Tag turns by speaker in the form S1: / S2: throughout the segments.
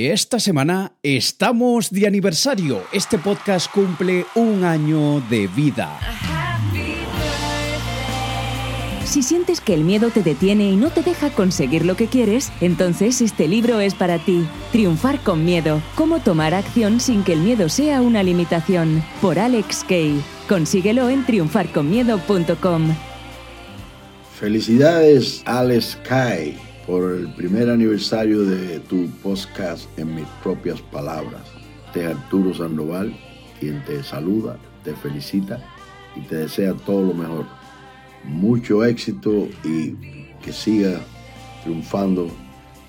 S1: Y esta semana estamos de aniversario. Este podcast cumple un año de vida.
S2: Si sientes que el miedo te detiene y no te deja conseguir lo que quieres, entonces este libro es para ti. Triunfar con miedo. Cómo tomar acción sin que el miedo sea una limitación. Por Alex Kay. Consíguelo en triunfarconmiedo.com.
S3: Felicidades, Alex Kay, por el primer aniversario de tu podcast en mis propias palabras. Te Arturo Sandoval, quien te saluda, te felicita y te desea todo lo mejor mucho éxito y que siga triunfando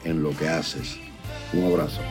S3: en lo que haces. Un abrazo.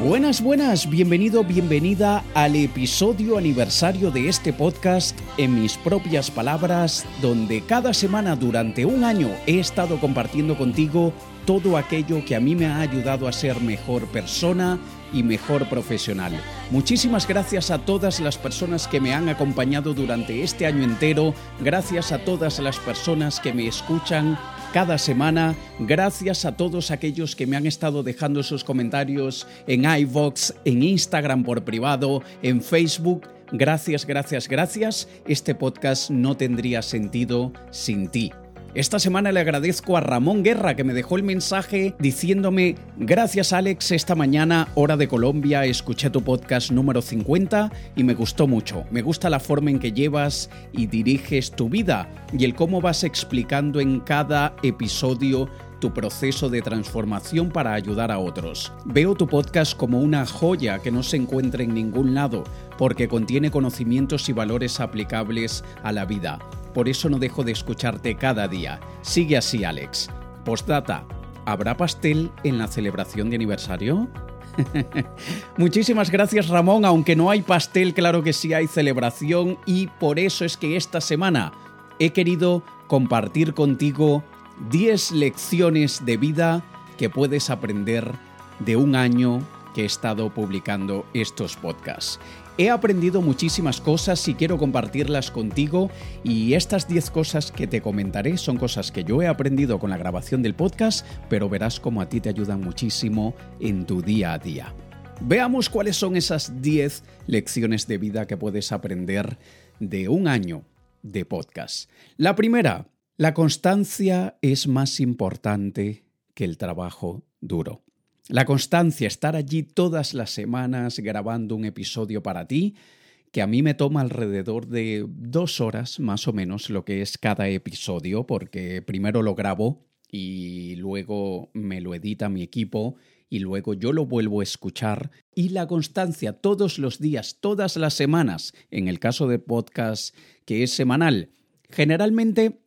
S1: Buenas, buenas, bienvenido, bienvenida al episodio aniversario de este podcast en mis propias palabras, donde cada semana durante un año he estado compartiendo contigo todo aquello que a mí me ha ayudado a ser mejor persona, y mejor profesional. Muchísimas gracias a todas las personas que me han acompañado durante este año entero, gracias a todas las personas que me escuchan cada semana, gracias a todos aquellos que me han estado dejando sus comentarios en iVox, en Instagram por privado, en Facebook. Gracias, gracias, gracias. Este podcast no tendría sentido sin ti. Esta semana le agradezco a Ramón Guerra que me dejó el mensaje diciéndome, gracias Alex, esta mañana, hora de Colombia, escuché tu podcast número 50 y me gustó mucho. Me gusta la forma en que llevas y diriges tu vida y el cómo vas explicando en cada episodio tu proceso de transformación para ayudar a otros. Veo tu podcast como una joya que no se encuentra en ningún lado, porque contiene conocimientos y valores aplicables a la vida. Por eso no dejo de escucharte cada día. Sigue así, Alex. Postdata. ¿Habrá pastel en la celebración de aniversario? Muchísimas gracias Ramón, aunque no hay pastel, claro que sí hay celebración y por eso es que esta semana he querido compartir contigo 10 lecciones de vida que puedes aprender de un año que he estado publicando estos podcasts. He aprendido muchísimas cosas y quiero compartirlas contigo y estas 10 cosas que te comentaré son cosas que yo he aprendido con la grabación del podcast, pero verás cómo a ti te ayudan muchísimo en tu día a día. Veamos cuáles son esas 10 lecciones de vida que puedes aprender de un año de podcast. La primera, la constancia es más importante que el trabajo duro. La constancia, estar allí todas las semanas grabando un episodio para ti, que a mí me toma alrededor de dos horas más o menos lo que es cada episodio, porque primero lo grabo y luego me lo edita mi equipo y luego yo lo vuelvo a escuchar. Y la constancia todos los días, todas las semanas, en el caso de podcast que es semanal, generalmente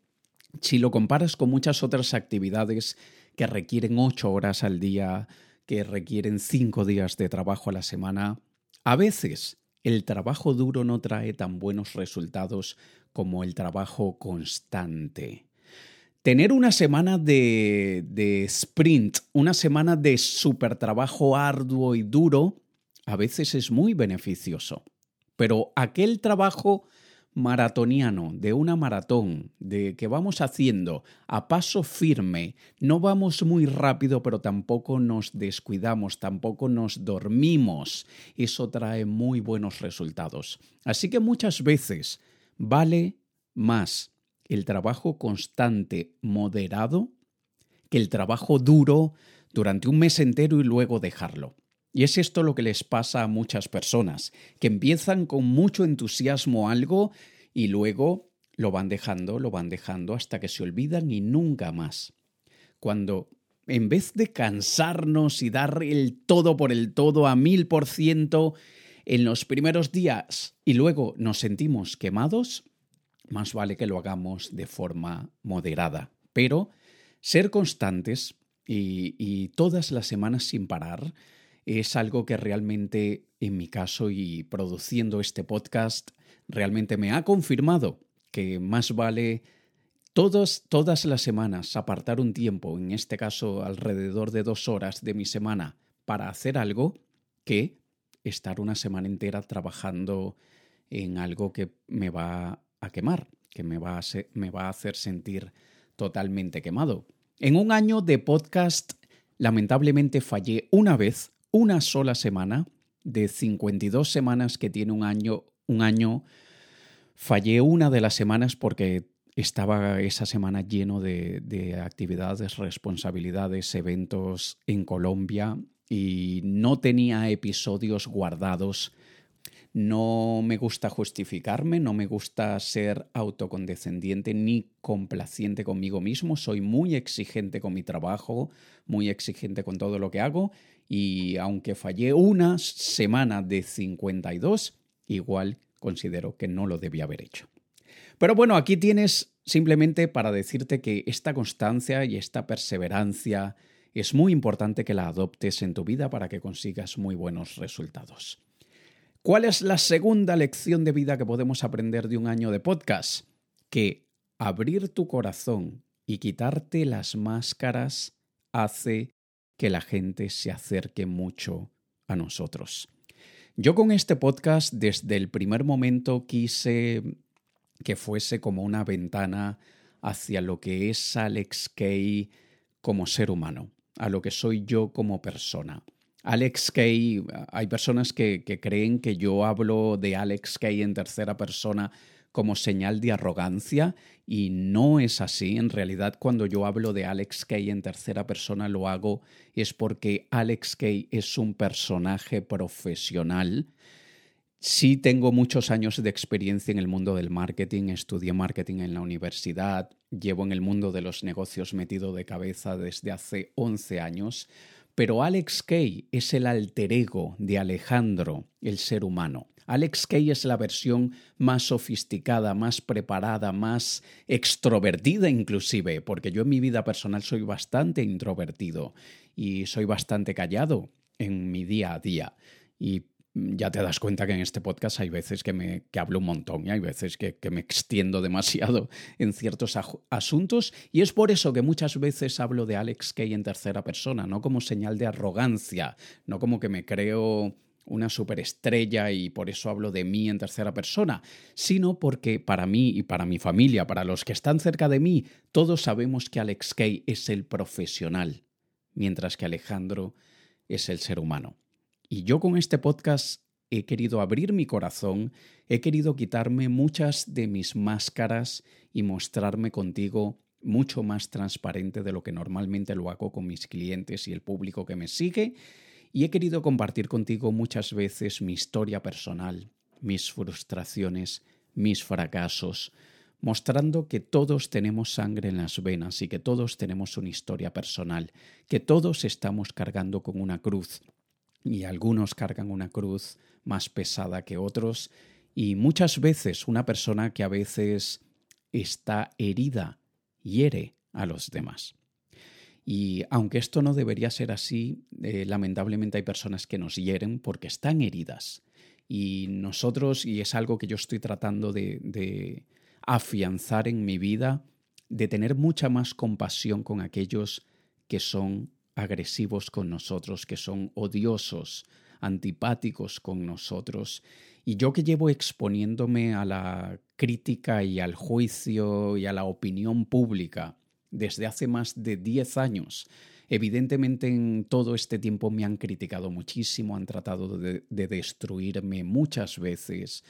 S1: si lo comparas con muchas otras actividades que requieren ocho horas al día, que requieren cinco días de trabajo a la semana, a veces el trabajo duro no trae tan buenos resultados como el trabajo constante. Tener una semana de, de sprint, una semana de super trabajo arduo y duro, a veces es muy beneficioso. Pero aquel trabajo maratoniano, de una maratón, de que vamos haciendo a paso firme, no vamos muy rápido, pero tampoco nos descuidamos, tampoco nos dormimos. Eso trae muy buenos resultados. Así que muchas veces vale más el trabajo constante, moderado, que el trabajo duro durante un mes entero y luego dejarlo. Y es esto lo que les pasa a muchas personas, que empiezan con mucho entusiasmo algo y luego lo van dejando, lo van dejando hasta que se olvidan y nunca más. Cuando en vez de cansarnos y dar el todo por el todo a mil por ciento en los primeros días y luego nos sentimos quemados, más vale que lo hagamos de forma moderada. Pero ser constantes y, y todas las semanas sin parar, es algo que realmente, en mi caso y produciendo este podcast, realmente me ha confirmado que más vale todas, todas las semanas apartar un tiempo, en este caso alrededor de dos horas de mi semana, para hacer algo que estar una semana entera trabajando en algo que me va a quemar, que me va a, me va a hacer sentir totalmente quemado. En un año de podcast Lamentablemente fallé una vez, una sola semana, de 52 semanas que tiene un año, un año, fallé una de las semanas porque estaba esa semana lleno de, de, actividades, responsabilidades, eventos en Colombia y no tenía episodios guardados no me gusta justificarme, no me gusta ser autocondescendiente ni complaciente conmigo mismo. Soy muy exigente con mi trabajo, muy exigente con todo lo que hago y aunque fallé una semana de 52, igual considero que no lo debía haber hecho. Pero bueno, aquí tienes simplemente para decirte que esta constancia y esta perseverancia es muy importante que la adoptes en tu vida para que consigas muy buenos resultados. ¿Cuál es la segunda lección de vida que podemos aprender de un año de podcast? Que abrir tu corazón y quitarte las máscaras hace que la gente se acerque mucho a nosotros. Yo con este podcast desde el primer momento quise que fuese como una ventana hacia lo que es Alex Kay como ser humano, a lo que soy yo como persona. Alex Kay, hay personas que, creen que yo hablo de Alex Kay en tercera persona como señal de arrogancia y no es así. En realidad, cuando yo hablo de Alex Kay en tercera persona lo hago es porque Alex Kay es un personaje profesional. Sí tengo muchos años de experiencia en el mundo del marketing, estudié marketing en la universidad, llevo en el mundo de los negocios metido de cabeza desde hace 11 años pero Alex Kay es el alter ego de Alejandro, el ser humano. Alex Kay es la versión más sofisticada, más preparada, más extrovertida inclusive, porque yo en mi vida personal soy bastante introvertido y soy bastante callado en mi día a día. Y ya te das cuenta que en este podcast hay veces que, me, hablo un montón y hay veces que, que me extiendo demasiado en ciertos asuntos y es por eso que muchas veces hablo de Alex Kay en tercera persona, no como señal de arrogancia, no como que me creo una superestrella y por eso hablo de mí en tercera persona, sino porque para mí y para mi familia, para los que están cerca de mí, todos sabemos que Alex Kay es el profesional, mientras que Alejandro es el ser humano. Y yo con este podcast he querido abrir mi corazón, he querido quitarme muchas de mis máscaras y mostrarme contigo mucho más transparente de lo que normalmente lo hago con mis clientes y el público que me sigue. Y he querido compartir contigo muchas veces mi historia personal, mis frustraciones, mis fracasos, mostrando que todos tenemos sangre en las venas y que todos tenemos una historia personal, que todos estamos cargando con una cruz y algunos cargan una cruz más pesada que otros y muchas veces una persona que a veces está herida hiere a los demás. Y aunque esto no debería ser así, eh, lamentablemente hay personas que nos hieren porque están heridas. Y nosotros, y es algo que yo estoy tratando de, de afianzar en mi vida, de tener mucha más compasión con aquellos que son agresivos con nosotros, que son odiosos, antipáticos con nosotros. Y yo que llevo exponiéndome a la crítica y al juicio y a la opinión pública desde hace más de 10 años, evidentemente en todo este tiempo me han criticado muchísimo, han tratado de, de destruirme muchas veces,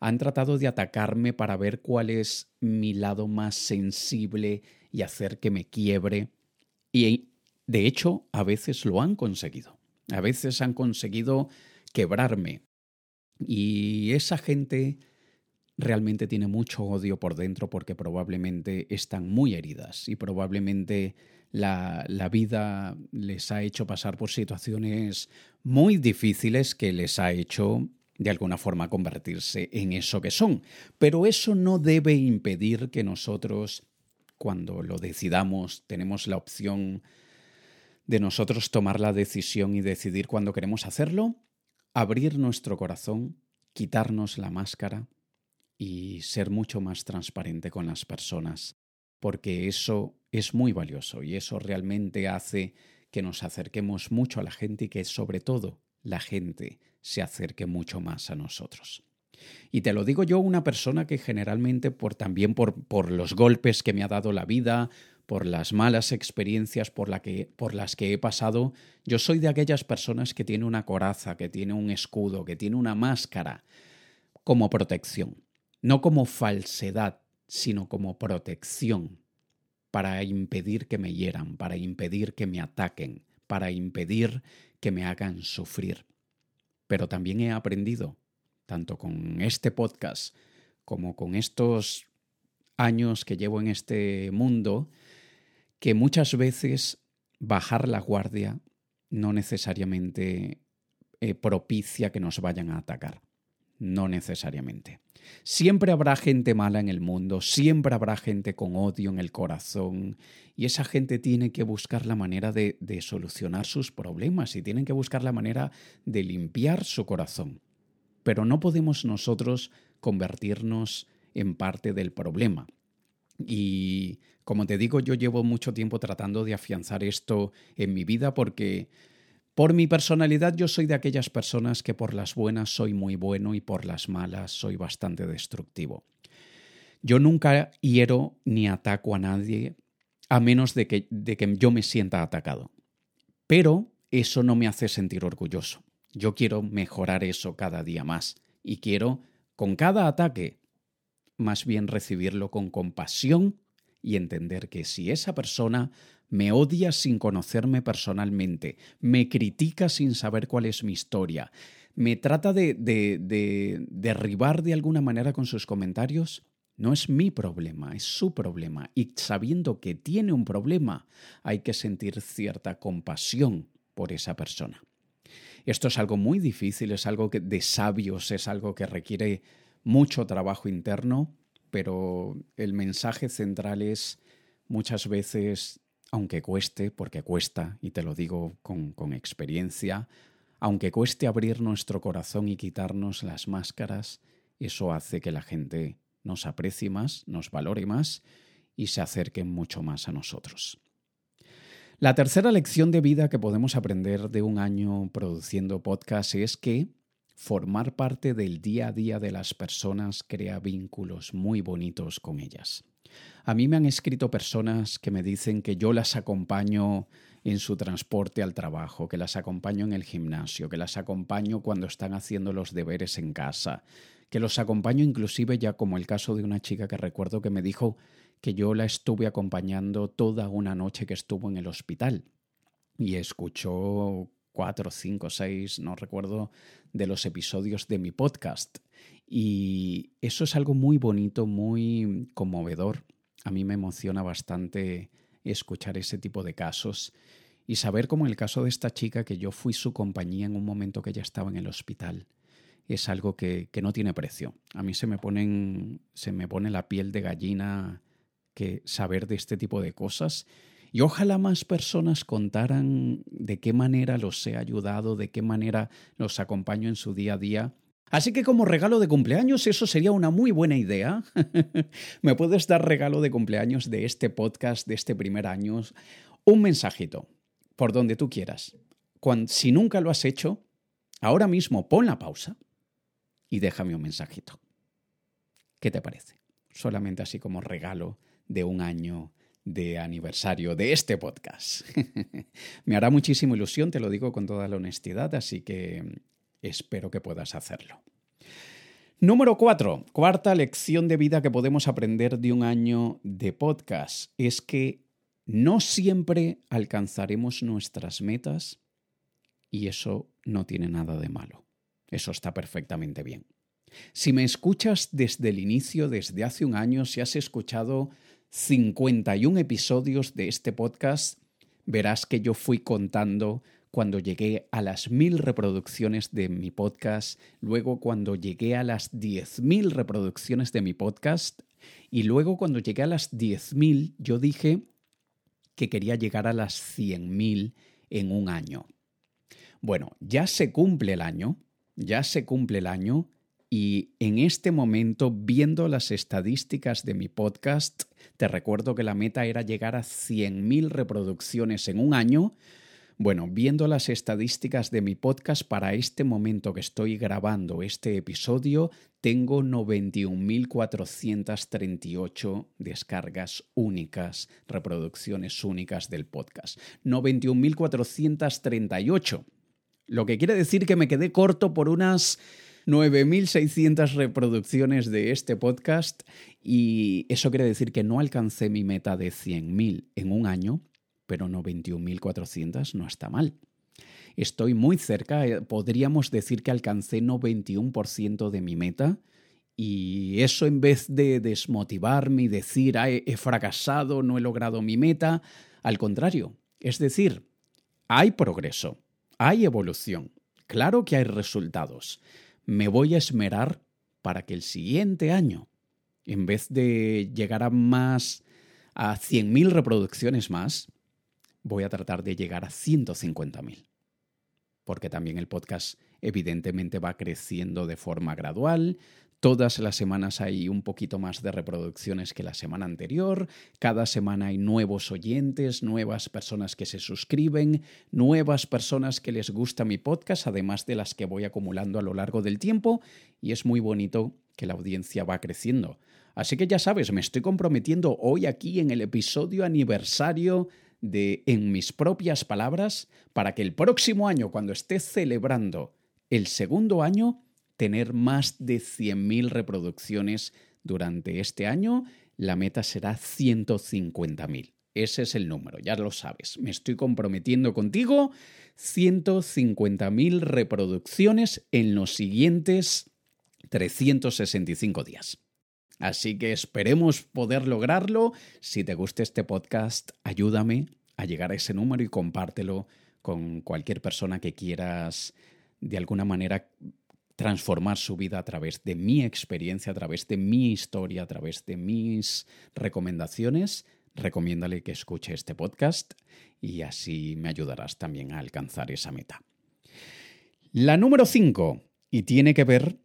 S1: han tratado de atacarme para ver cuál es mi lado más sensible y hacer que me quiebre. Y de hecho, a veces lo han conseguido. A veces han conseguido quebrarme. Y esa gente realmente tiene mucho odio por dentro porque probablemente están muy heridas y probablemente la, la, vida les ha hecho pasar por situaciones muy difíciles que les ha hecho de alguna forma convertirse en eso que son. Pero eso no debe impedir que nosotros, cuando lo decidamos, tenemos la opción de nosotros tomar la decisión y decidir cuándo queremos hacerlo, abrir nuestro corazón, quitarnos la máscara y ser mucho más transparente con las personas, porque eso es muy valioso y eso realmente hace que nos acerquemos mucho a la gente y que sobre todo la gente se acerque mucho más a nosotros. Y te lo digo yo, una persona que generalmente por también por, por los golpes que me ha dado la vida, por las malas experiencias por, la que, por las que he pasado, yo soy de aquellas personas que tiene una coraza, que tiene un escudo, que tiene una máscara como protección, no como falsedad, sino como protección para impedir que me hieran, para impedir que me ataquen, para impedir que me hagan sufrir. Pero también he aprendido, tanto con este podcast como con estos años que llevo en este mundo, que muchas veces bajar la guardia no necesariamente eh, propicia que nos vayan a atacar. No necesariamente. Siempre habrá gente mala en el mundo, siempre habrá gente con odio en el corazón y esa gente tiene que buscar la manera de, solucionar sus problemas y tienen que buscar la manera de limpiar su corazón. Pero no podemos nosotros convertirnos en parte del problema. Y como te digo, yo llevo mucho tiempo tratando de afianzar esto en mi vida porque por mi personalidad yo soy de aquellas personas que por las buenas soy muy bueno y por las malas soy bastante destructivo. Yo nunca hiero ni ataco a nadie a menos de que, de que yo me sienta atacado. Pero eso no me hace sentir orgulloso. Yo quiero mejorar eso cada día más y quiero, con cada ataque, más bien recibirlo con compasión y entender que si esa persona me odia sin conocerme personalmente, me critica sin saber cuál es mi historia, me trata de, de, derribar de alguna manera con sus comentarios, no es mi problema, es su problema. Y sabiendo que tiene un problema, hay que sentir cierta compasión por esa persona. Esto es algo muy difícil, es algo que, de sabios, es algo que requiere mucho trabajo interno, pero el mensaje central es muchas veces aunque cueste, porque cuesta, y te lo digo con, experiencia, aunque cueste abrir nuestro corazón y quitarnos las máscaras, eso hace que la gente nos aprecie más, nos valore más y se acerque mucho más a nosotros. La tercera lección de vida que podemos aprender de un año produciendo podcast es que formar parte del día a día de las personas crea vínculos muy bonitos con ellas. A mí me han escrito personas que me dicen que yo las acompaño en su transporte al trabajo, que las acompaño en el gimnasio, que las acompaño cuando están haciendo los deberes en casa, que los acompaño inclusive ya como el caso de una chica que recuerdo que me dijo que yo la estuve acompañando toda una noche que estuvo en el hospital y escuchó cuatro, cinco, seis, no recuerdo, de los episodios de mi podcast. Y eso es algo muy bonito, muy conmovedor. A mí me emociona bastante escuchar ese tipo de casos y saber como el caso de esta chica que yo fui su compañía en un momento que ella estaba en el hospital. Es algo que, que no tiene precio. A mí se me, ponen, se me pone la piel de gallina que saber de este tipo de cosas y ojalá más personas contaran de qué manera los he ayudado, de qué manera los acompaño en su día a día Así que como regalo de cumpleaños, eso sería una muy buena idea. Me puedes dar regalo de cumpleaños de este podcast, de este primer año, un mensajito, por donde tú quieras. si nunca lo has hecho, ahora mismo pon la pausa y déjame un mensajito. ¿Qué te parece? Solamente así como regalo de un año de aniversario de este podcast. Me hará muchísima ilusión, te lo digo con toda la honestidad, así que Espero que puedas hacerlo. Número cuatro, cuarta lección de vida que podemos aprender de un año de podcast es que no siempre alcanzaremos nuestras metas y eso no tiene nada de malo. Eso está perfectamente bien. Si me escuchas desde el inicio, desde hace un año, si has escuchado 51 episodios de este podcast, verás que yo fui contando cuando llegué a las mil reproducciones de mi podcast, luego cuando llegué a las diez mil reproducciones de mi podcast y luego cuando llegué a las diez mil yo dije que quería llegar a las cien mil en un año. Bueno, ya se cumple el año, ya se cumple el año y en este momento, viendo las estadísticas de mi podcast, te recuerdo que la meta era llegar a 100.000 reproducciones en un año, Bueno, viendo las estadísticas de mi podcast para este momento que estoy grabando este episodio, tengo 91.438 descargas únicas, reproducciones únicas del podcast. 91.438. Lo que quiere decir que me quedé corto por unas 9.600 reproducciones de este podcast y eso quiere decir que no alcancé mi meta de 100.000 en un año, pero 91.400 no está mal. Estoy muy cerca, eh, podríamos decir que alcancé 91% de mi meta y eso en vez de desmotivarme y decir, he fracasado, no he logrado mi meta, al contrario, es decir, hay progreso, hay evolución, claro que hay resultados. Me voy a esmerar para que el siguiente año, en vez de llegar a más, a 100.000 reproducciones más, voy a tratar de llegar a 150.000. Porque también el podcast evidentemente va creciendo de forma gradual. Todas las semanas hay un poquito más de reproducciones que la semana anterior. Cada semana hay nuevos oyentes, nuevas personas que se suscriben, nuevas personas que les gusta mi podcast, además de las que voy acumulando a lo largo del tiempo. Y es muy bonito que la audiencia va creciendo. Así que ya sabes, me estoy comprometiendo hoy aquí en el episodio aniversario de En mis propias palabras para que el próximo año, cuando esté celebrando el segundo año, tener más de 100.000 reproducciones durante este año. La meta será 150.000. Ese es el número, ya lo sabes. Me estoy comprometiendo contigo 150.000 reproducciones en los siguientes 365 días. Así que esperemos poder lograrlo. Si te gusta este podcast, ayúdame a llegar a ese número y compártelo con cualquier persona que quieras de alguna manera transformar su vida a través de mi experiencia, a través de mi historia, a través de mis recomendaciones. Recomiéndale que escuche este podcast y así me ayudarás también a alcanzar esa meta. La número 5, y tiene que ver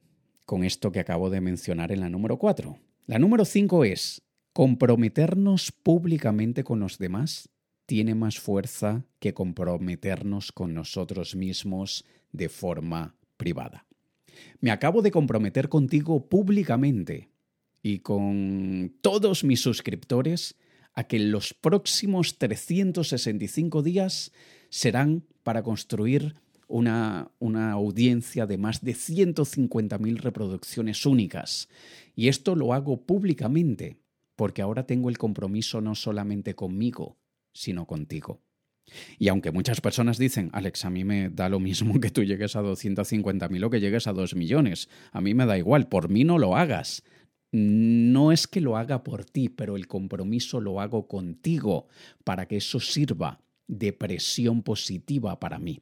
S1: con esto que acabo de mencionar en la número 4. La número 5 es, comprometernos públicamente con los demás tiene más fuerza que comprometernos con nosotros mismos de forma privada. Me acabo de comprometer contigo públicamente y con todos mis suscriptores a que los próximos 365 días serán para construir una, audiencia de más de 150.000 reproducciones únicas. Y esto lo hago públicamente, porque ahora tengo el compromiso no solamente conmigo, sino contigo. Y aunque muchas personas dicen, Alex, a mí me da lo mismo que tú llegues a 250.000 o que llegues a 2 millones, a mí me da igual, por mí no lo hagas. No es que lo haga por ti, pero el compromiso lo hago contigo para que eso sirva de presión positiva para mí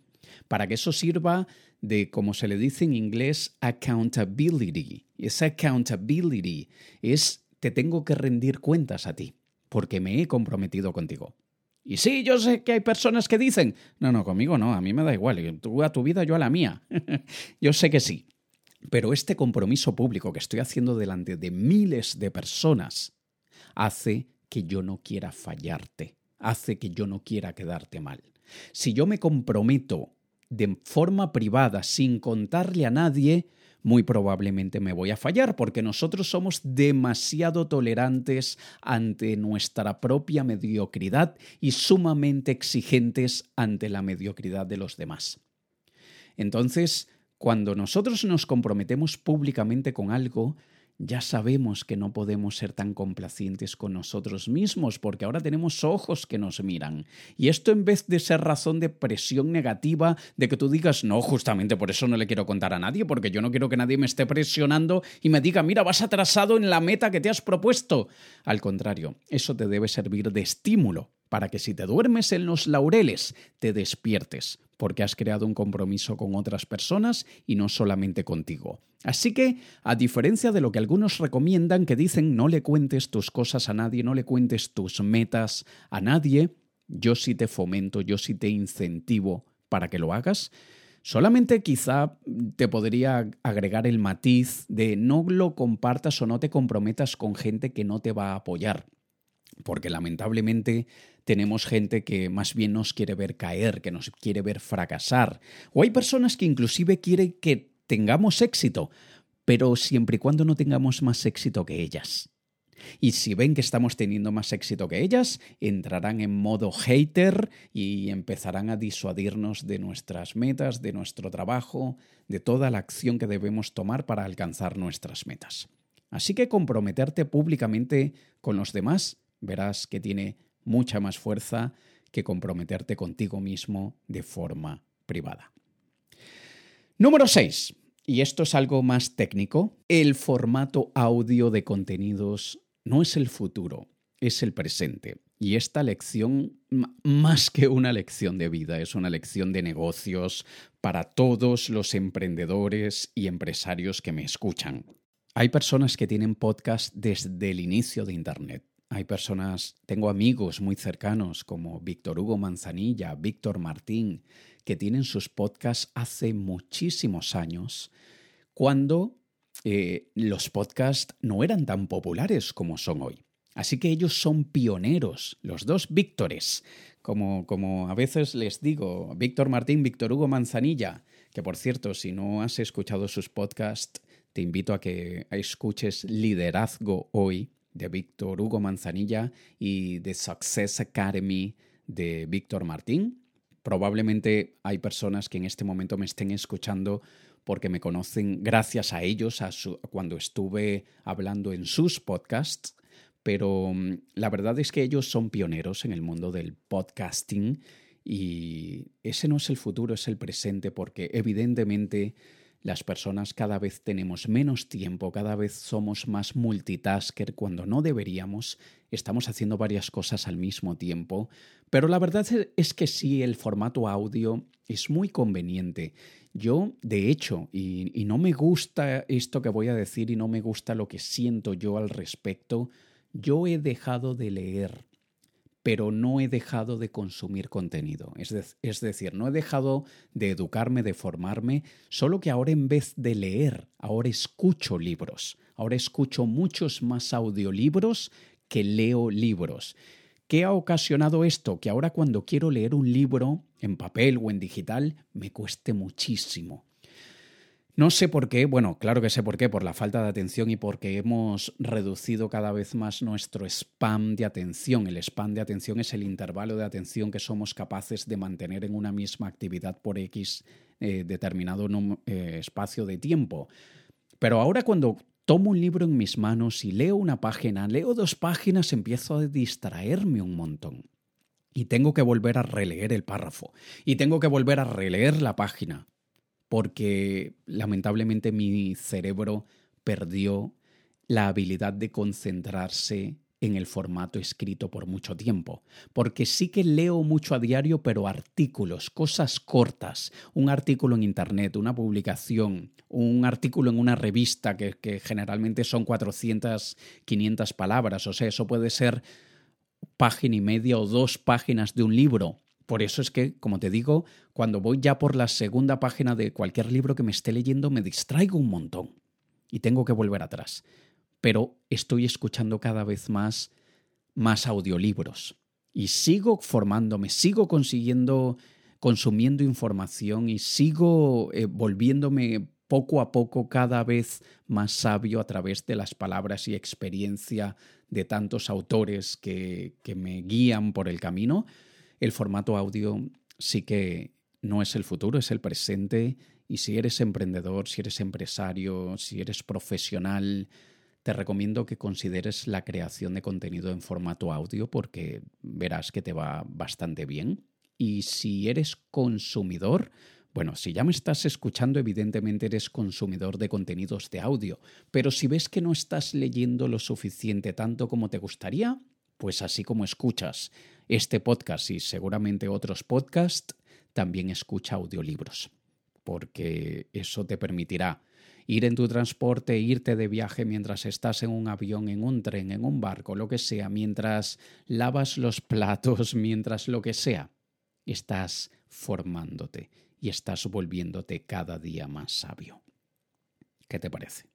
S1: para que eso sirva de, como se le dice en inglés, accountability. Esa accountability es, te tengo que rendir cuentas a ti, porque me he comprometido contigo. Y sí, yo sé que hay personas que dicen, no, no, conmigo no, a mí me da igual, tú a tu vida, yo a la mía. yo sé que sí. Pero este compromiso público que estoy haciendo delante de miles de personas hace que yo no quiera fallarte, hace que yo no quiera quedarte mal. Si yo me comprometo de forma privada, sin contarle a nadie, muy probablemente me voy a fallar, porque nosotros somos demasiado tolerantes ante nuestra propia mediocridad y sumamente exigentes ante la mediocridad de los demás. Entonces, cuando nosotros nos comprometemos públicamente con algo, ya sabemos que no podemos ser tan complacientes con nosotros mismos porque ahora tenemos ojos que nos miran. Y esto en vez de ser razón de presión negativa, de que tú digas, no, justamente por eso no le quiero contar a nadie, porque yo no quiero que nadie me esté presionando y me diga, mira, vas atrasado en la meta que te has propuesto. Al contrario, eso te debe servir de estímulo para que si te duermes en los laureles, te despiertes, porque has creado un compromiso con otras personas y no solamente contigo. Así que, a diferencia de lo que algunos recomiendan, que dicen no le cuentes tus cosas a nadie, no le cuentes tus metas a nadie, yo sí te fomento, yo sí te incentivo para que lo hagas. Solamente quizá te podría agregar el matiz de no lo compartas o no te comprometas con gente que no te va a apoyar porque lamentablemente tenemos gente que más bien nos quiere ver caer, que nos quiere ver fracasar. O hay personas que inclusive quieren que tengamos éxito, pero siempre y cuando no tengamos más éxito que ellas. Y si ven que estamos teniendo más éxito que ellas, entrarán en modo hater y empezarán a disuadirnos de nuestras metas, de nuestro trabajo, de toda la acción que debemos tomar para alcanzar nuestras metas. Así que comprometerte públicamente con los demás verás que tiene mucha más fuerza que comprometerte contigo mismo de forma privada. Número 6. Y esto es algo más técnico. El formato audio de contenidos no es el futuro, es el presente. Y esta lección, más que una lección de vida, es una lección de negocios para todos los emprendedores y empresarios que me escuchan. Hay personas que tienen podcast desde el inicio de Internet. Hay personas, tengo amigos muy cercanos como Víctor Hugo Manzanilla, Víctor Martín, que tienen sus podcasts hace muchísimos años, cuando eh, los podcasts no eran tan populares como son hoy. Así que ellos son pioneros, los dos Víctores, como, como a veces les digo, Víctor Martín, Víctor Hugo Manzanilla, que por cierto, si no has escuchado sus podcasts, te invito a que escuches Liderazgo Hoy de Víctor Hugo Manzanilla y The Success Academy de Víctor Martín. Probablemente hay personas que en este momento me estén escuchando porque me conocen gracias a ellos, a cuando estuve hablando en sus podcasts, pero mm, la verdad es que ellos son pioneros en el mundo del podcasting y ese no es el futuro, es el presente, porque evidentemente las personas cada vez tenemos menos tiempo, cada vez somos más multitasker cuando no deberíamos, estamos haciendo varias cosas al mismo tiempo, pero la verdad es que sí, el formato audio es muy conveniente. Yo, de hecho, y, no me gusta esto que voy a decir y no me gusta lo que siento yo al respecto, yo he dejado de leer pero no he dejado de consumir contenido. Es, decir, no he dejado de educarme, de formarme, solo que ahora en vez de leer, ahora escucho libros. Ahora escucho muchos más audiolibros que leo libros. ¿Qué ha ocasionado esto? Que ahora cuando quiero leer un libro en papel o en digital me cueste muchísimo. No sé por qué, bueno, claro que sé por qué, por la falta de atención y porque hemos reducido cada vez más nuestro spam de atención. El spam de atención es el intervalo de atención que somos capaces de mantener en una misma actividad por X eh, determinado eh, espacio de tiempo. Pero ahora cuando tomo un libro en mis manos y leo una página, leo dos páginas, empiezo a distraerme un montón. Y tengo que volver a releer el párrafo. Y tengo que volver a releer la página porque lamentablemente mi cerebro perdió la habilidad de concentrarse en el formato escrito por mucho tiempo. Porque sí que leo mucho a diario, pero artículos, cosas cortas, un artículo en Internet, una publicación, un artículo en una revista que, generalmente son 400, 500 palabras, o sea, eso puede ser página y media o dos páginas de un libro por eso es que, como te digo, cuando voy ya por la segunda página de cualquier libro que me esté leyendo, me distraigo un montón y tengo que volver atrás. Pero estoy escuchando cada vez más, más audiolibros y sigo formándome, sigo consiguiendo, consumiendo información y sigo eh, volviéndome poco a poco cada vez más sabio a través de las palabras y experiencia de tantos autores que, que me guían por el camino el formato audio sí que no es el futuro, es el presente. Y si eres emprendedor, si eres empresario, si eres profesional, te recomiendo que consideres la creación de contenido en formato audio porque verás que te va bastante bien. Y si eres consumidor, bueno, si ya me estás escuchando, evidentemente eres consumidor de contenidos de audio, pero si ves que no estás leyendo lo suficiente tanto como te gustaría, pues así como escuchas este podcast y seguramente otros podcasts, también escucha audiolibros, porque eso te permitirá ir en tu transporte, irte de viaje mientras estás en un avión, en un tren, en un barco, lo que sea, mientras lavas los platos, mientras lo que sea, estás formándote y estás volviéndote cada día más sabio. ¿Qué te parece?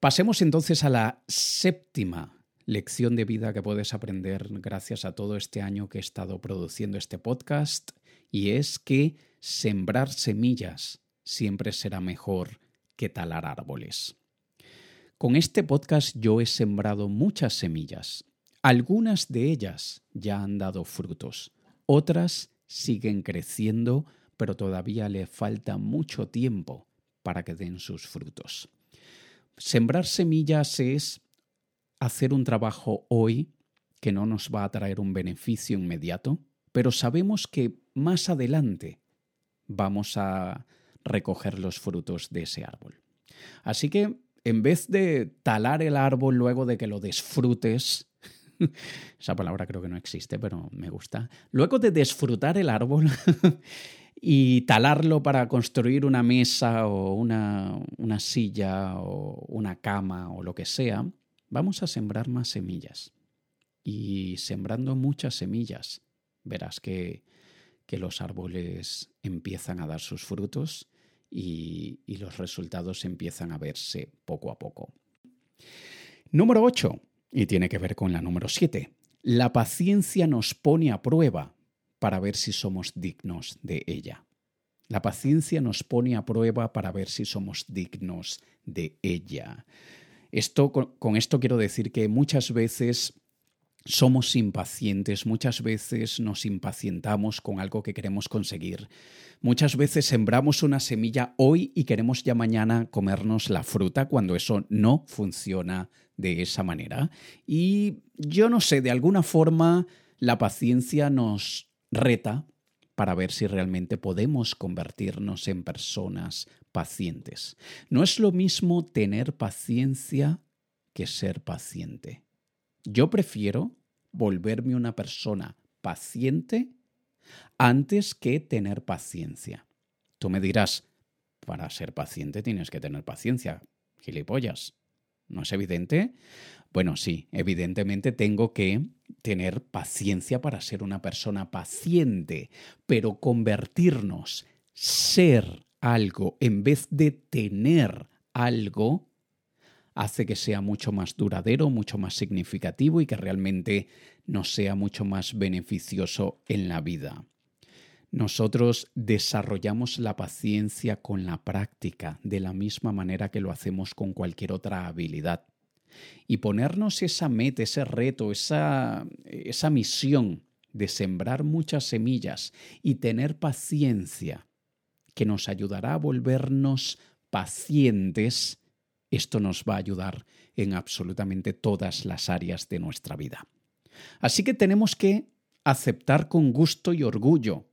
S1: Pasemos entonces a la séptima lección de vida que puedes aprender gracias a todo este año que he estado produciendo este podcast y es que sembrar semillas siempre será mejor que talar árboles. Con este podcast yo he sembrado muchas semillas. Algunas de ellas ya han dado frutos, otras siguen creciendo, pero todavía le falta mucho tiempo para que den sus frutos. Sembrar semillas es hacer un trabajo hoy que no nos va a traer un beneficio inmediato, pero sabemos que más adelante vamos a recoger los frutos de ese árbol. Así que en vez de talar el árbol luego de que lo disfrutes, esa palabra creo que no existe, pero me gusta, luego de disfrutar el árbol y talarlo para construir una mesa o una, una silla o una cama o lo que sea, vamos a sembrar más semillas. Y sembrando muchas semillas, verás que, que los árboles empiezan a dar sus frutos y, los resultados empiezan a verse poco a poco. Número 8, y tiene que ver con la número 7. La paciencia nos pone a prueba para ver si somos dignos de ella. La paciencia nos pone a prueba para ver si somos dignos de ella. Esto, con esto quiero decir que muchas veces somos impacientes, muchas veces nos impacientamos con algo que queremos conseguir. Muchas veces sembramos una semilla hoy y queremos ya mañana comernos la fruta cuando eso no funciona de esa manera. Y yo no sé, de alguna forma la paciencia nos reta para ver si realmente podemos convertirnos en personas pacientes. No es lo mismo tener paciencia que ser paciente. Yo prefiero volverme una persona paciente antes que tener paciencia. Tú me dirás, para ser paciente tienes que tener paciencia, gilipollas. ¿No es evidente? Bueno, sí, evidentemente tengo que tener paciencia para ser una persona paciente, pero convertirnos, ser algo en vez de tener algo, hace que sea mucho más duradero, mucho más significativo y que realmente nos sea mucho más beneficioso en la vida. Nosotros desarrollamos la paciencia con la práctica, de la misma manera que lo hacemos con cualquier otra habilidad. Y ponernos esa meta, ese reto, esa, esa misión de sembrar muchas semillas y tener paciencia, que nos ayudará a volvernos pacientes, esto nos va a ayudar en absolutamente todas las áreas de nuestra vida. Así que tenemos que aceptar con gusto y orgullo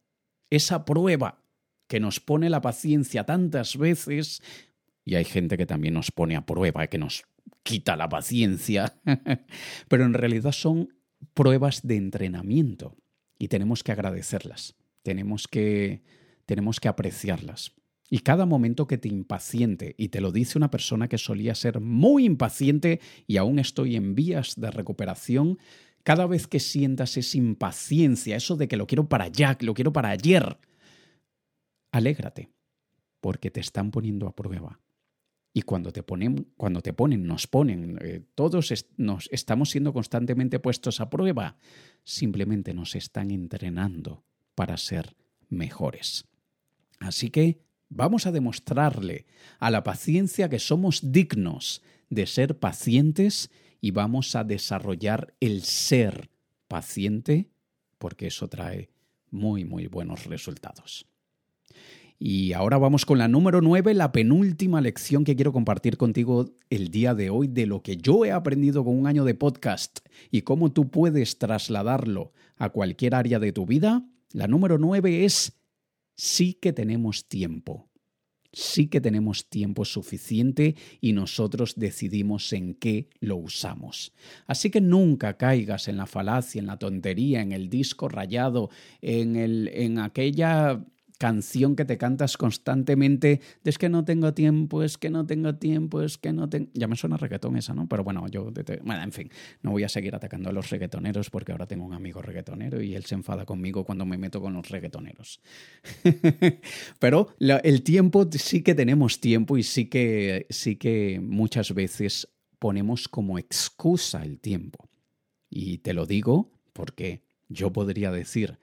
S1: esa prueba que nos pone la paciencia tantas veces, y hay gente que también nos pone a prueba, que nos quita la paciencia, pero en realidad son pruebas de entrenamiento y tenemos que agradecerlas, tenemos que, tenemos que apreciarlas. Y cada momento que te impaciente, y te lo dice una persona que solía ser muy impaciente y aún estoy en vías de recuperación, cada vez que sientas esa impaciencia, eso de que lo quiero para allá, que lo quiero para ayer, alégrate, porque te están poniendo a prueba. Y cuando te ponen, cuando te ponen, nos ponen, eh, todos nos estamos siendo constantemente puestos a prueba, simplemente nos están entrenando para ser mejores. Así que Vamos a demostrarle a la paciencia que somos dignos de ser pacientes y vamos a desarrollar el ser paciente porque eso trae muy, muy buenos resultados. Y ahora vamos con la número 9, la penúltima lección que quiero compartir contigo el día de hoy de lo que yo he aprendido con un año de podcast y cómo tú puedes trasladarlo a cualquier área de tu vida. La número 9 es sí que tenemos tiempo. Sí que tenemos tiempo suficiente y nosotros decidimos en qué lo usamos. Así que nunca caigas en la falacia, en la tontería, en el disco rayado, en, el, en aquella canción que te cantas constantemente es que no tengo tiempo, es que no tengo tiempo, es que no tengo... Ya me suena reggaetón esa, ¿no? Pero bueno, yo... Bueno, en fin, no voy a seguir atacando a los reggaetoneros porque ahora tengo un amigo reggaetonero y él se enfada conmigo cuando me meto con los reggaetoneros. Pero el tiempo, sí que tenemos tiempo y sí que, sí que muchas veces ponemos como excusa el tiempo. Y te lo digo porque yo podría decir,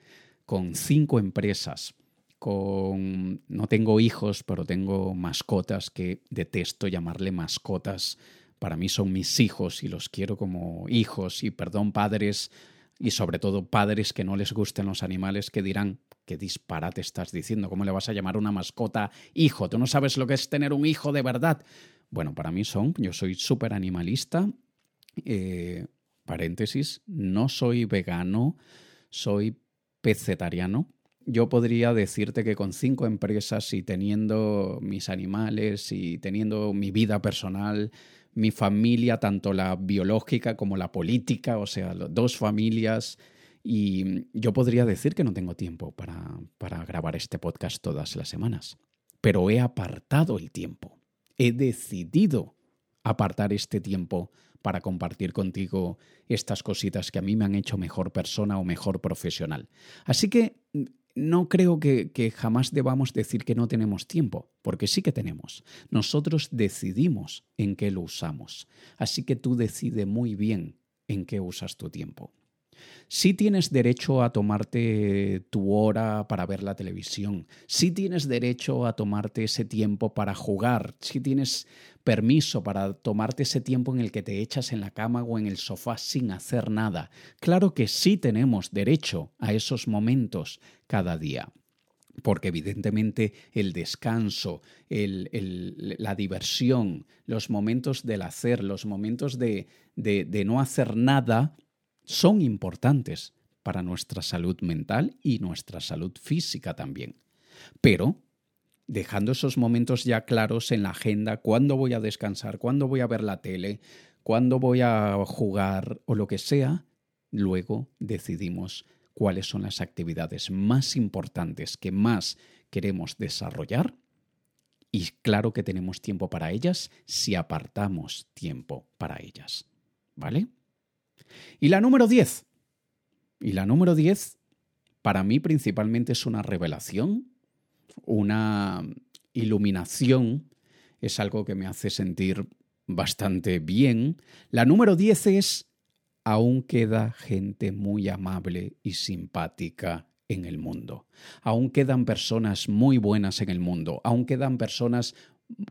S1: con cinco empresas, con... no tengo hijos, pero tengo mascotas que detesto llamarle mascotas. Para mí son mis hijos y los quiero como hijos y perdón padres y sobre todo padres que no les gusten los animales que dirán, qué disparate estás diciendo, ¿cómo le vas a llamar una mascota hijo? Tú no sabes lo que es tener un hijo de verdad. Bueno, para mí son, yo soy súper animalista, eh, paréntesis, no soy vegano, soy pesetariano. Yo podría decirte que con cinco empresas y teniendo mis animales y teniendo mi vida personal, mi familia, tanto la biológica como la política, o sea, dos familias, y yo podría decir que no tengo tiempo para, para grabar este podcast todas las semanas, pero he apartado el tiempo he decidido apartar este tiempo para compartir contigo estas cositas que a mí me han hecho mejor persona o mejor profesional. Así que no creo que, jamás debamos decir que no tenemos tiempo, porque sí que tenemos. Nosotros decidimos en qué lo usamos. Así que tú decide muy bien en qué usas tu tiempo. Sí tienes derecho a tomarte tu hora para ver la televisión, sí tienes derecho a tomarte ese tiempo para jugar, sí tienes permiso para tomarte ese tiempo en el que te echas en la cama o en el sofá sin hacer nada. Claro que sí tenemos derecho a esos momentos cada día porque evidentemente el descanso, la diversión, los momentos del hacer, los momentos de, de no hacer nada, son importantes para nuestra salud mental y nuestra salud física también. Pero dejando esos momentos ya claros en la agenda, cuándo voy a descansar, cuándo voy a ver la tele, cuándo voy a jugar o lo que sea, luego decidimos cuáles son las actividades más importantes que más queremos desarrollar y claro que tenemos tiempo para ellas si apartamos tiempo para ellas. ¿Vale? Y la número 10. Y la número 10, para mí principalmente es una revelación, una iluminación, es algo que me hace sentir bastante bien. La número 10 es, aún queda gente muy amable y simpática en el mundo. Aún quedan personas muy buenas en el mundo. Aún quedan personas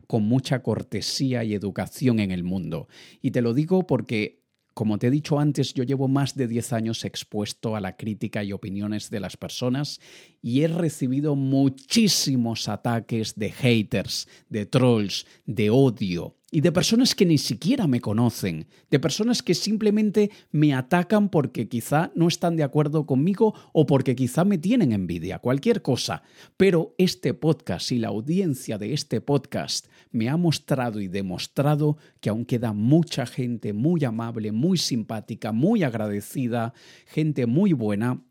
S1: con mucha cortesía y educación en el mundo. Y te lo digo porque como te he dicho antes, yo llevo más de 10 años expuesto a la crítica y opiniones de las personas y he recibido muchísimos ataques de haters, de trolls, de odio, y de personas que ni siquiera me conocen, de personas que simplemente me atacan porque quizá no están de acuerdo conmigo o porque quizá me tienen envidia, cualquier cosa. Pero este podcast y la audiencia de este podcast me ha mostrado y demostrado que aún queda mucha gente muy amable, muy simpática, muy agradecida, gente muy buena,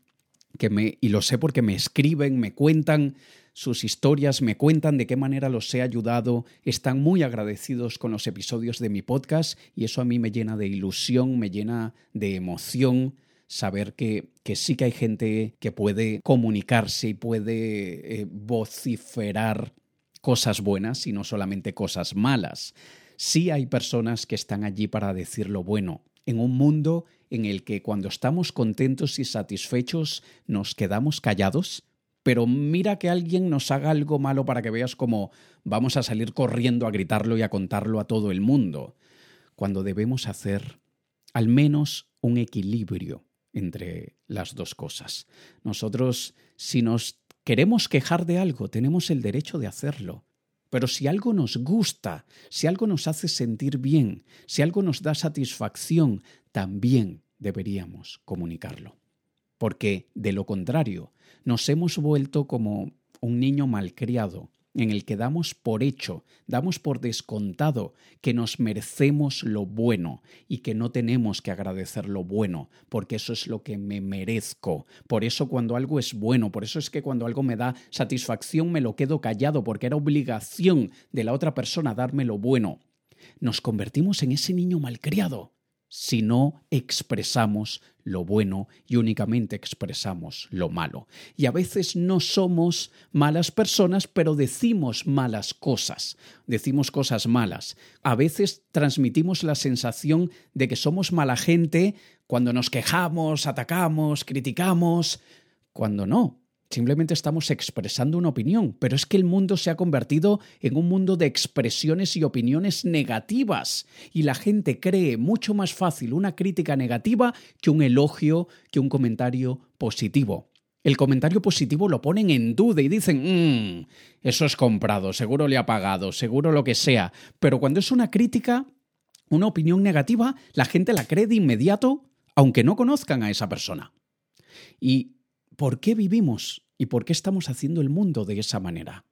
S1: que me, y lo sé porque me escriben, me cuentan sus historias, me cuentan de qué manera los he ayudado, están muy agradecidos con los episodios de mi podcast y eso a mí me llena de ilusión, me llena de emoción saber que, que sí que hay gente que puede comunicarse y puede eh, vociferar cosas buenas y no solamente cosas malas. Sí hay personas que están allí para decir lo bueno, en un mundo en el que cuando estamos contentos y satisfechos nos quedamos callados, pero mira que alguien nos haga algo malo para que veas cómo vamos a salir corriendo a gritarlo y a contarlo a todo el mundo, cuando debemos hacer al menos un equilibrio entre las dos cosas. Nosotros, si nos queremos quejar de algo, tenemos el derecho de hacerlo. Pero si algo nos gusta, si algo nos hace sentir bien, si algo nos da satisfacción, también deberíamos comunicarlo porque de lo contrario nos hemos vuelto como un niño malcriado en el que damos por hecho, damos por descontado que nos merecemos lo bueno y que no tenemos que agradecer lo bueno, porque eso es lo que me merezco. Por eso cuando algo es bueno, por eso es que cuando algo me da satisfacción me lo quedo callado, porque era obligación de la otra persona darme lo bueno. Nos convertimos en ese niño malcriado si no expresamos lo bueno y únicamente expresamos lo malo. Y a veces no somos malas personas, pero decimos malas cosas, decimos cosas malas. A veces transmitimos la sensación de que somos mala gente cuando nos quejamos, atacamos, criticamos, cuando no. Simplemente estamos expresando una opinión, pero es que el mundo se ha convertido en un mundo de expresiones y opiniones negativas, y la gente cree mucho más fácil una crítica negativa que un elogio, que un comentario positivo. El comentario positivo lo ponen en duda y dicen, mmm, eso es comprado, seguro le ha pagado, seguro lo que sea, pero cuando es una crítica, una opinión negativa, la gente la cree de inmediato, aunque no conozcan a esa persona. Y ¿por qué vivimos y por qué estamos haciendo el mundo de esa manera?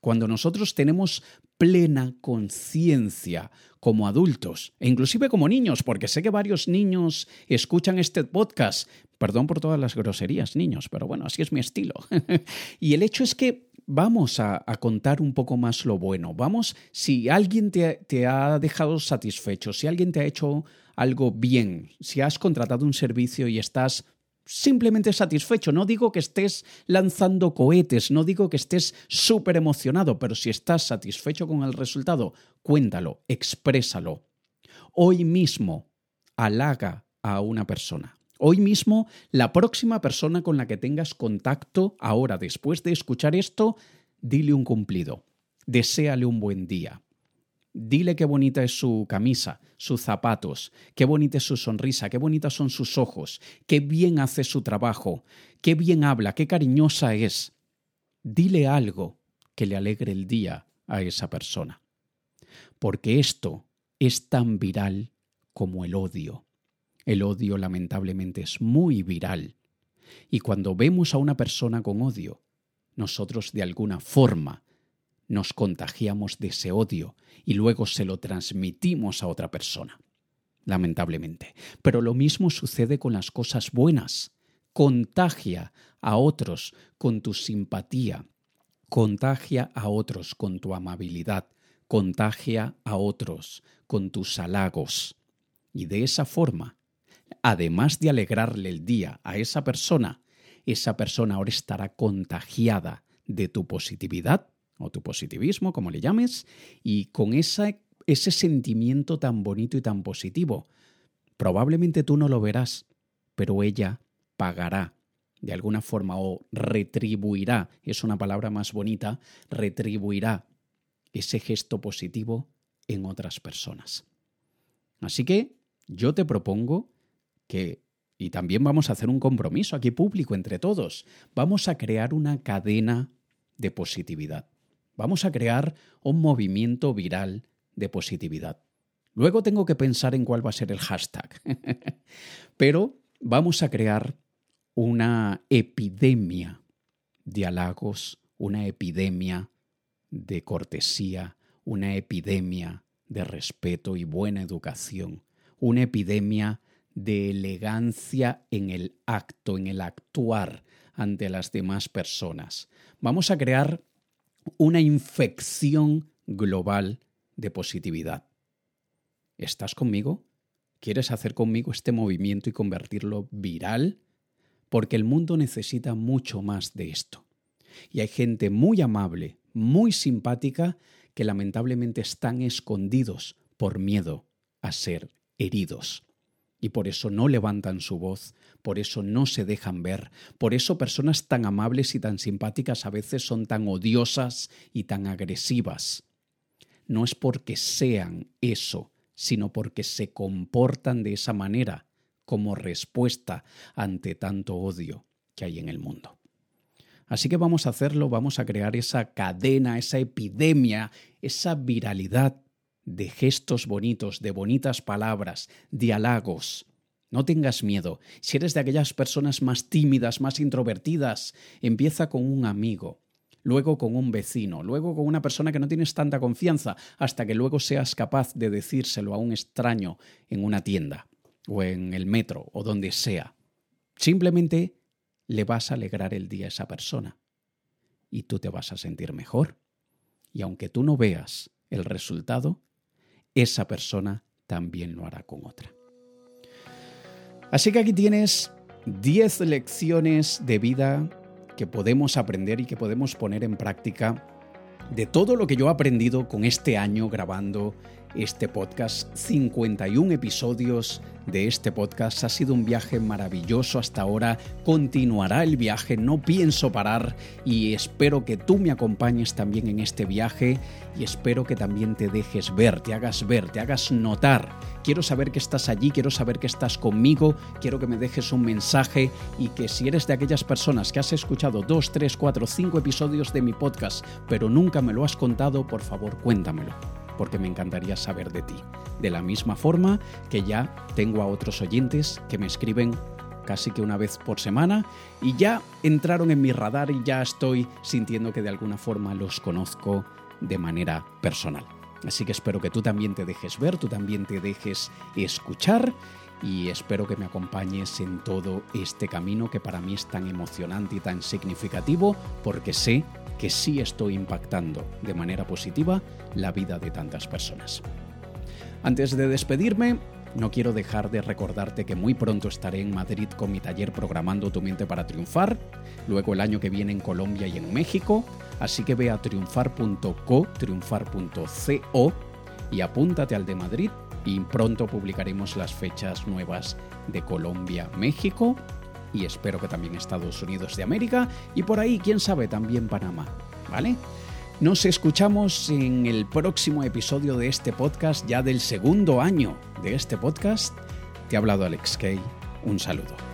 S1: Cuando nosotros tenemos plena conciencia como adultos e inclusive como niños, porque sé que varios niños escuchan este podcast. Perdón por todas las groserías, niños, pero bueno, así es mi estilo. y el hecho es que vamos a, contar un poco más lo bueno. Vamos, si alguien te ha dejado satisfecho, si alguien te ha hecho algo bien, si has contratado un servicio y estás simplemente satisfecho. No digo que estés lanzando cohetes, no digo que estés súper emocionado, pero si estás satisfecho con el resultado, cuéntalo, exprésalo. Hoy mismo, halaga a una persona. Hoy mismo, la próxima persona con la que tengas contacto, ahora después de escuchar esto, dile un cumplido, deséale un buen día. Dile qué bonita es su camisa, sus zapatos, qué bonita es su sonrisa, qué bonitas son sus ojos, qué bien hace su trabajo, qué bien habla, qué cariñosa es. Dile algo que le alegre el día a esa persona. Porque esto es tan viral como el odio. El odio lamentablemente es muy viral. Y cuando vemos a una persona con odio, nosotros de alguna forma nos contagiamos de ese odio y luego se lo transmitimos a otra persona, lamentablemente. Pero lo mismo sucede con las cosas buenas. Contagia a otros con tu simpatía, contagia a otros con tu amabilidad, contagia a otros con tus halagos. Y de esa forma, además de alegrarle el día a esa persona, esa persona ahora estará contagiada de tu positividad o tu positivismo, como le llames, y con ese sentimiento tan bonito y tan positivo. Probablemente tú no lo verás, pero ella pagará de alguna forma o retribuirá, es una palabra más bonita, retribuirá ese gesto positivo en otras personas. Así que yo te propongo que, y también vamos a hacer un compromiso aquí público entre todos, vamos a crear una cadena de positividad. Vamos a crear un movimiento viral de positividad. Luego tengo que pensar en cuál va a ser el hashtag. Pero vamos a crear una epidemia de halagos, una epidemia de cortesía, una epidemia de respeto y buena educación, una epidemia de elegancia en el acto, en el actuar ante las demás personas. Vamos a crear una infección global de positividad. ¿Estás conmigo? ¿Quieres hacer conmigo este movimiento y convertirlo viral? Porque el mundo necesita mucho más de esto. Y hay gente muy amable, muy simpática, que lamentablemente están escondidos por miedo a ser heridos y por eso no levantan su voz, por eso no se dejan ver, por eso personas tan amables y tan simpáticas a veces son tan odiosas y tan agresivas. No es porque sean eso, sino porque se comportan de esa manera como respuesta ante tanto odio que hay en el mundo. Así que vamos a hacerlo, vamos a crear esa cadena, esa epidemia, esa viralidad de gestos bonitos, de bonitas palabras, de halagos. No tengas miedo. Si eres de aquellas personas más tímidas, más introvertidas, empieza con un amigo, luego con un vecino, luego con una persona que no tienes tanta confianza, hasta que luego seas capaz de decírselo a un extraño en una tienda, o en el metro, o donde sea. Simplemente le vas a alegrar el día a esa persona. Y tú te vas a sentir mejor. Y aunque tú no veas el resultado, esa persona también lo hará con otra. Así que aquí tienes 10 lecciones de vida que podemos aprender y que podemos poner en práctica de todo lo que yo he aprendido con este año grabando este podcast. 51 episodios de este podcast. Ha sido un viaje maravilloso hasta ahora. Continuará el viaje, no pienso parar y espero que tú me acompañes también en este viaje y espero que también te dejes ver, te hagas ver, te hagas notar. Quiero saber que estás allí, quiero saber que estás conmigo, quiero que me dejes un mensaje y que si eres de aquellas personas que has escuchado dos, tres, cuatro, cinco episodios de mi podcast, pero nunca me lo has contado, por favor cuéntamelo porque me encantaría saber de ti. De la misma forma que ya tengo a otros oyentes que me escriben casi que una vez por semana y ya entraron en mi radar y ya estoy sintiendo que de alguna forma los conozco de manera personal. Así que espero que tú también te dejes ver, tú también te dejes escuchar y espero que me acompañes en todo este camino que para mí es tan emocionante y tan significativo porque sé que sí estoy impactando de manera positiva la vida de tantas personas. Antes de despedirme, no quiero dejar de recordarte que muy pronto estaré en Madrid con mi taller Programando tu mente para triunfar, luego el año que viene en Colombia y en México, así que ve a triunfar.co, triunfar.co y apúntate al de Madrid y pronto publicaremos las fechas nuevas de Colombia, México y espero que también Estados Unidos de América y por ahí, quién sabe, también Panamá, ¿vale? Nos escuchamos en el próximo episodio de este podcast, ya del segundo año de este podcast. Te ha hablado Alex Kay. Un saludo.